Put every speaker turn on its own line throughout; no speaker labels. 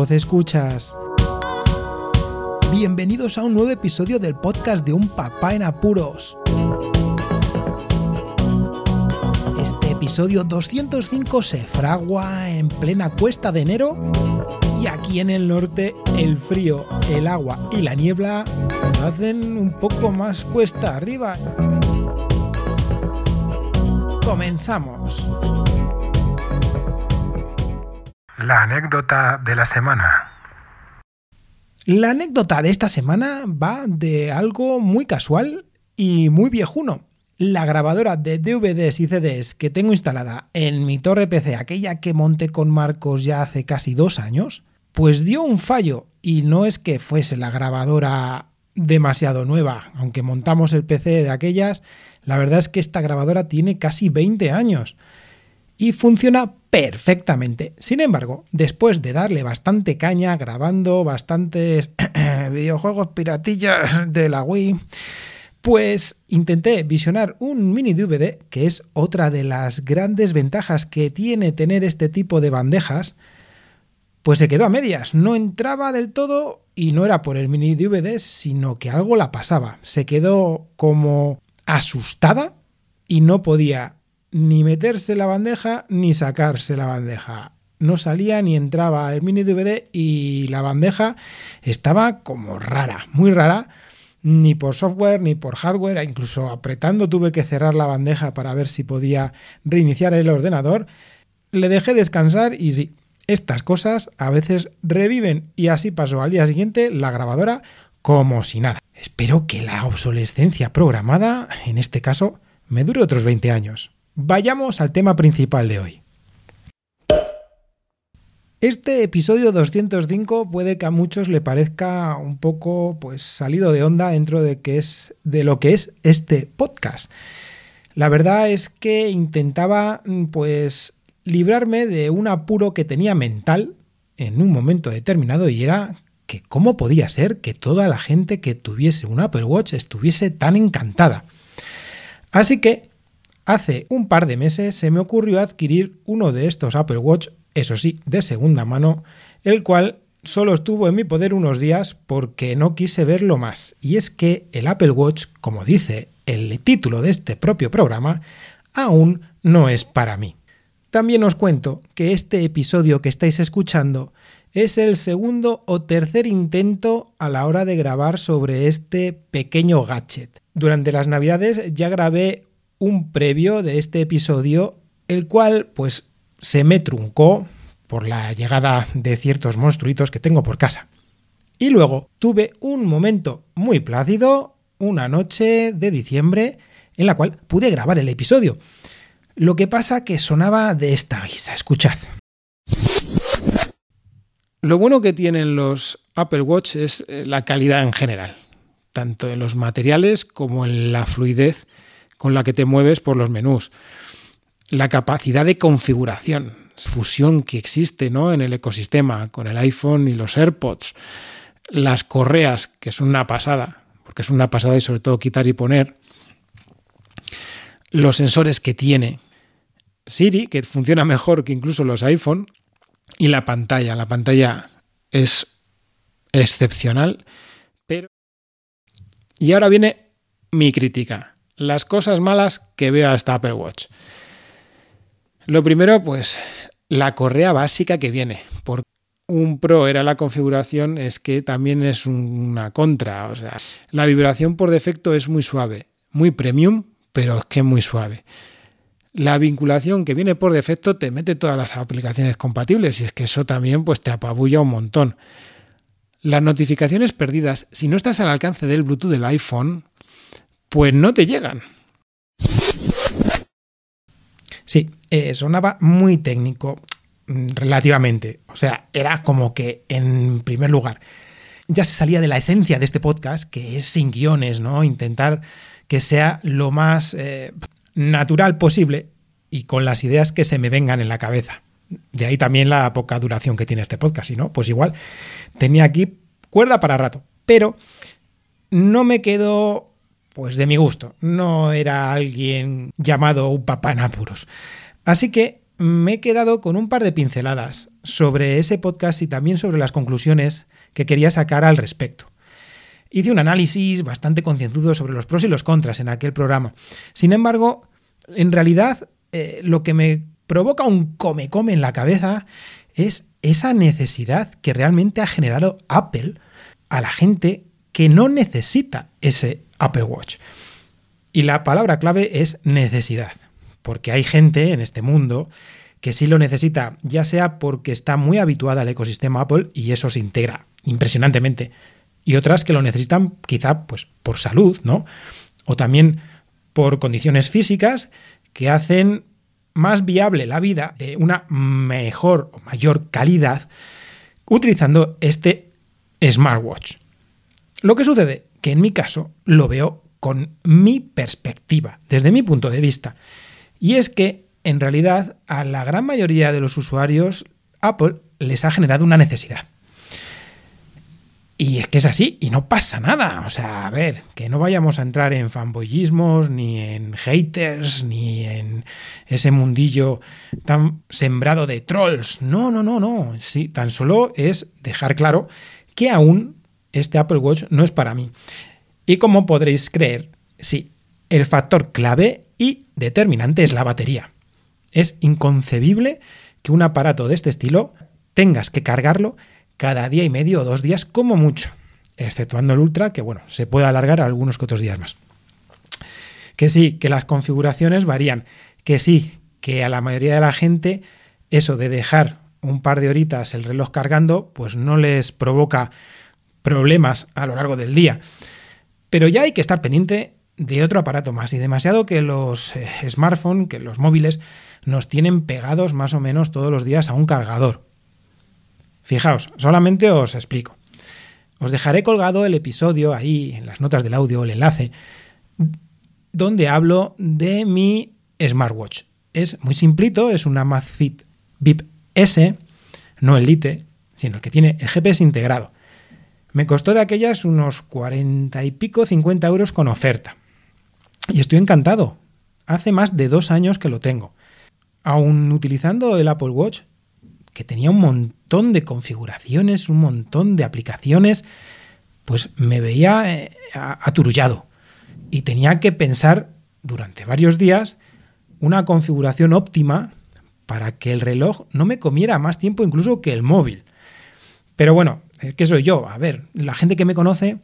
escuchas. Bienvenidos a un nuevo episodio del podcast de Un Papá en Apuros. Este episodio 205 se fragua en plena cuesta de enero y aquí en el norte el frío, el agua y la niebla hacen un poco más cuesta arriba. Comenzamos.
La anécdota de la semana.
La anécdota de esta semana va de algo muy casual y muy viejuno. La grabadora de DVDs y CDs que tengo instalada en mi torre PC, aquella que monté con Marcos ya hace casi dos años, pues dio un fallo y no es que fuese la grabadora demasiado nueva, aunque montamos el PC de aquellas, la verdad es que esta grabadora tiene casi 20 años y funciona perfectamente. Sin embargo, después de darle bastante caña grabando bastantes videojuegos piratillas de la Wii, pues intenté visionar un mini DVD, que es otra de las grandes ventajas que tiene tener este tipo de bandejas, pues se quedó a medias, no entraba del todo y no era por el mini DVD, sino que algo la pasaba. Se quedó como asustada y no podía ni meterse la bandeja ni sacarse la bandeja. No salía ni entraba el mini DVD y la bandeja estaba como rara, muy rara, ni por software ni por hardware, incluso apretando tuve que cerrar la bandeja para ver si podía reiniciar el ordenador. Le dejé descansar y sí, estas cosas a veces reviven y así pasó al día siguiente la grabadora como si nada. Espero que la obsolescencia programada, en este caso, me dure otros 20 años. Vayamos al tema principal de hoy. Este episodio 205 puede que a muchos le parezca un poco pues salido de onda dentro de que es de lo que es este podcast. La verdad es que intentaba pues librarme de un apuro que tenía mental en un momento determinado y era que cómo podía ser que toda la gente que tuviese un Apple Watch estuviese tan encantada. Así que Hace un par de meses se me ocurrió adquirir uno de estos Apple Watch, eso sí, de segunda mano, el cual solo estuvo en mi poder unos días porque no quise verlo más. Y es que el Apple Watch, como dice el título de este propio programa, aún no es para mí. También os cuento que este episodio que estáis escuchando es el segundo o tercer intento a la hora de grabar sobre este pequeño gadget. Durante las navidades ya grabé un previo de este episodio, el cual pues se me truncó por la llegada de ciertos monstruitos que tengo por casa. Y luego tuve un momento muy plácido, una noche de diciembre, en la cual pude grabar el episodio. Lo que pasa que sonaba de esta guisa, escuchad. Lo bueno que tienen los Apple Watch es eh, la calidad en general, tanto en los materiales como en la fluidez con la que te mueves por los menús. La capacidad de configuración, fusión que existe ¿no? en el ecosistema con el iPhone y los AirPods. Las correas, que es una pasada, porque es una pasada y sobre todo quitar y poner. Los sensores que tiene. Siri, que funciona mejor que incluso los iPhone. Y la pantalla. La pantalla es excepcional. Pero. Y ahora viene mi crítica las cosas malas que veo a esta Apple Watch. Lo primero, pues la correa básica que viene. Por un Pro era la configuración, es que también es una contra. O sea, la vibración por defecto es muy suave, muy premium, pero es que muy suave. La vinculación que viene por defecto te mete todas las aplicaciones compatibles y es que eso también pues te apabulla un montón. Las notificaciones perdidas, si no estás al alcance del Bluetooth del iPhone, pues no te llegan. Sí, eh, sonaba muy técnico, mm, relativamente. O sea, era como que, en primer lugar, ya se salía de la esencia de este podcast, que es sin guiones, ¿no? Intentar que sea lo más eh, natural posible y con las ideas que se me vengan en la cabeza. De ahí también la poca duración que tiene este podcast, y no, pues igual tenía aquí cuerda para rato. Pero no me quedo pues de mi gusto. No era alguien llamado un papá en apuros. Así que me he quedado con un par de pinceladas sobre ese podcast y también sobre las conclusiones que quería sacar al respecto. Hice un análisis bastante concienzudo sobre los pros y los contras en aquel programa. Sin embargo, en realidad eh, lo que me provoca un come-come en la cabeza es esa necesidad que realmente ha generado Apple a la gente que no necesita ese Apple Watch. Y la palabra clave es necesidad, porque hay gente en este mundo que sí lo necesita, ya sea porque está muy habituada al ecosistema Apple y eso se integra impresionantemente, y otras que lo necesitan quizá pues por salud, ¿no? O también por condiciones físicas que hacen más viable la vida una mejor o mayor calidad utilizando este smartwatch. Lo que sucede que en mi caso lo veo con mi perspectiva, desde mi punto de vista. Y es que, en realidad, a la gran mayoría de los usuarios, Apple les ha generado una necesidad. Y es que es así y no pasa nada. O sea, a ver, que no vayamos a entrar en fanboyismos, ni en haters, ni en ese mundillo tan sembrado de trolls. No, no, no, no. Sí, tan solo es dejar claro que aún este Apple Watch no es para mí. Y como podréis creer, sí, el factor clave y determinante es la batería. Es inconcebible que un aparato de este estilo tengas que cargarlo cada día y medio o dos días como mucho, exceptuando el Ultra, que bueno, se puede alargar algunos que otros días más. Que sí, que las configuraciones varían, que sí, que a la mayoría de la gente eso de dejar un par de horitas el reloj cargando, pues no les provoca problemas a lo largo del día. Pero ya hay que estar pendiente de otro aparato más y demasiado que los eh, smartphones, que los móviles nos tienen pegados más o menos todos los días a un cargador. Fijaos, solamente os explico. Os dejaré colgado el episodio ahí en las notas del audio, el enlace, donde hablo de mi smartwatch. Es muy simplito, es una Amazfit VIP S, no el Lite, sino el que tiene el GPS integrado. Me costó de aquellas unos 40 y pico, 50 euros con oferta. Y estoy encantado. Hace más de dos años que lo tengo. Aún utilizando el Apple Watch, que tenía un montón de configuraciones, un montón de aplicaciones, pues me veía eh, aturullado. Y tenía que pensar durante varios días una configuración óptima para que el reloj no me comiera más tiempo incluso que el móvil. Pero bueno, ¿qué soy yo? A ver, la gente que me conoce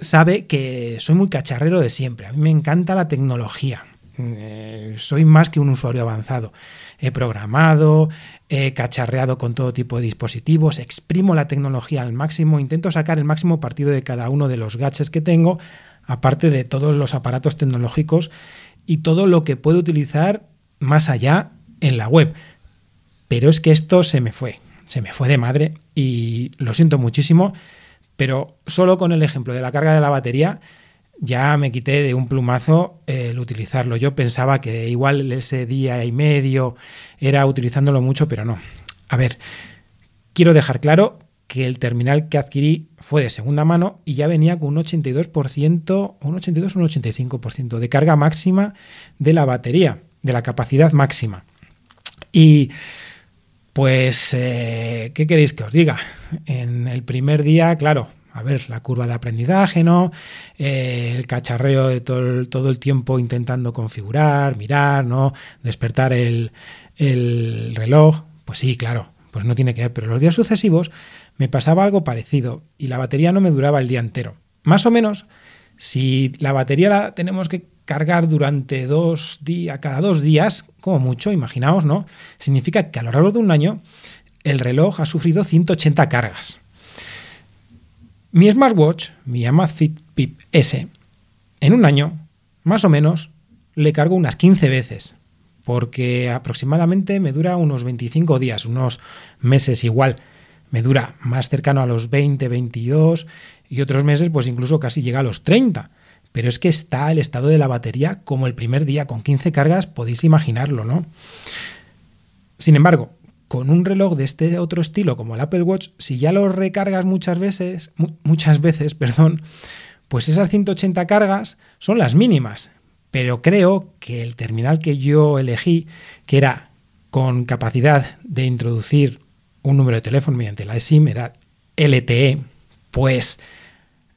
sabe que soy muy cacharrero de siempre. A mí me encanta la tecnología. Eh, soy más que un usuario avanzado. He programado, he cacharreado con todo tipo de dispositivos, exprimo la tecnología al máximo, intento sacar el máximo partido de cada uno de los gadgets que tengo, aparte de todos los aparatos tecnológicos y todo lo que puedo utilizar más allá en la web. Pero es que esto se me fue se me fue de madre y lo siento muchísimo, pero solo con el ejemplo de la carga de la batería ya me quité de un plumazo el utilizarlo. Yo pensaba que igual ese día y medio era utilizándolo mucho, pero no. A ver, quiero dejar claro que el terminal que adquirí fue de segunda mano y ya venía con un 82%, un 82 o un 85% de carga máxima de la batería, de la capacidad máxima. Y pues, eh, ¿qué queréis que os diga? En el primer día, claro, a ver, la curva de aprendizaje, ¿no? Eh, el cacharreo de todo el, tiempo intentando configurar, mirar, ¿no? Despertar el, el reloj. Pues sí, claro, pues no tiene que ver. Pero los días sucesivos me pasaba algo parecido y la batería no me duraba el día entero. Más o menos, si la batería la tenemos que cargar durante dos días, cada dos días, como mucho, imaginaos, ¿no? Significa que a lo largo de un año el reloj ha sufrido 180 cargas. Mi smartwatch, mi Amazfit Pip S, en un año, más o menos, le cargo unas 15 veces, porque aproximadamente me dura unos 25 días, unos meses igual. Me dura más cercano a los 20, 22 y otros meses pues incluso casi llega a los 30 pero es que está el estado de la batería como el primer día, con 15 cargas, podéis imaginarlo, ¿no? Sin embargo, con un reloj de este otro estilo como el Apple Watch, si ya lo recargas muchas veces, muchas veces, perdón, pues esas 180 cargas son las mínimas. Pero creo que el terminal que yo elegí, que era con capacidad de introducir un número de teléfono mediante la SIM, era LTE, pues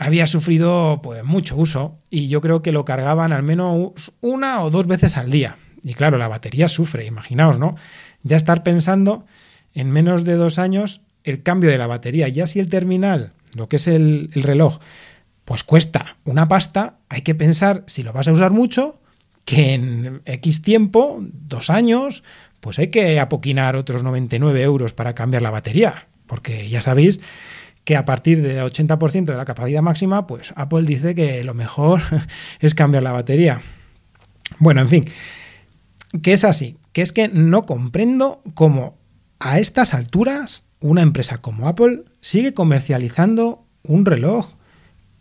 había sufrido pues, mucho uso y yo creo que lo cargaban al menos una o dos veces al día. Y claro, la batería sufre, imaginaos, ¿no? Ya estar pensando en menos de dos años el cambio de la batería. Ya si el terminal, lo que es el, el reloj, pues cuesta una pasta, hay que pensar si lo vas a usar mucho, que en X tiempo, dos años, pues hay que apoquinar otros 99 euros para cambiar la batería. Porque ya sabéis que a partir del 80% de la capacidad máxima, pues Apple dice que lo mejor es cambiar la batería. Bueno, en fin, que es así, que es que no comprendo cómo a estas alturas una empresa como Apple sigue comercializando un reloj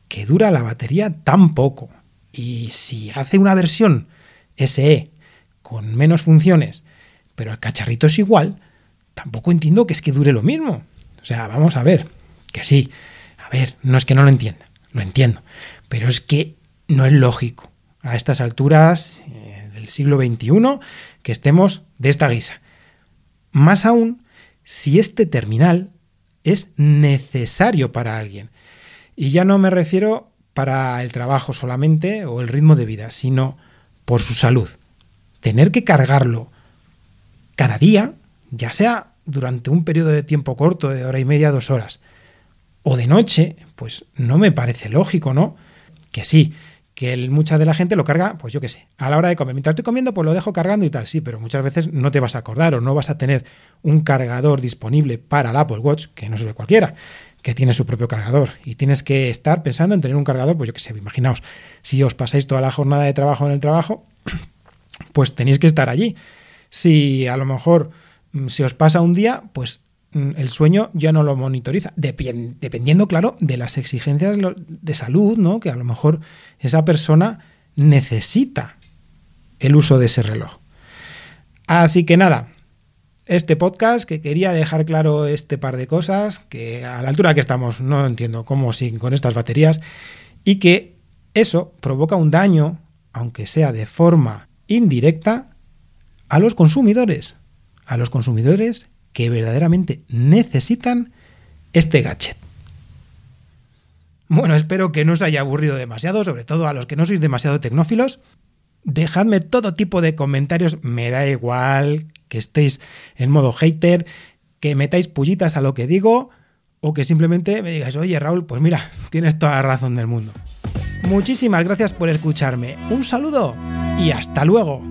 que dura la batería tan poco. Y si hace una versión SE con menos funciones, pero el cacharrito es igual, tampoco entiendo que es que dure lo mismo. O sea, vamos a ver, que sí, a ver, no es que no lo entienda, lo entiendo, pero es que no es lógico a estas alturas eh, del siglo XXI que estemos de esta guisa. Más aún si este terminal es necesario para alguien. Y ya no me refiero para el trabajo solamente o el ritmo de vida, sino por su salud. Tener que cargarlo cada día, ya sea durante un periodo de tiempo corto, de hora y media, dos horas, o de noche, pues no me parece lógico, ¿no? Que sí, que mucha de la gente lo carga, pues yo qué sé, a la hora de comer. Mientras estoy comiendo, pues lo dejo cargando y tal, sí, pero muchas veces no te vas a acordar o no vas a tener un cargador disponible para el Apple Watch, que no se ve cualquiera que tiene su propio cargador y tienes que estar pensando en tener un cargador, pues yo qué sé, imaginaos, si os pasáis toda la jornada de trabajo en el trabajo, pues tenéis que estar allí. Si a lo mejor mm, se os pasa un día, pues el sueño ya no lo monitoriza, dependiendo, claro, de las exigencias de salud, ¿no? Que a lo mejor esa persona necesita el uso de ese reloj. Así que nada, este podcast que quería dejar claro este par de cosas, que a la altura que estamos no entiendo cómo siguen con estas baterías, y que eso provoca un daño, aunque sea de forma indirecta, a los consumidores, a los consumidores que verdaderamente necesitan este gadget. Bueno, espero que no os haya aburrido demasiado, sobre todo a los que no sois demasiado tecnófilos. Dejadme todo tipo de comentarios, me da igual que estéis en modo hater, que metáis pullitas a lo que digo o que simplemente me digáis, oye Raúl, pues mira, tienes toda la razón del mundo. Muchísimas gracias por escucharme, un saludo y hasta luego.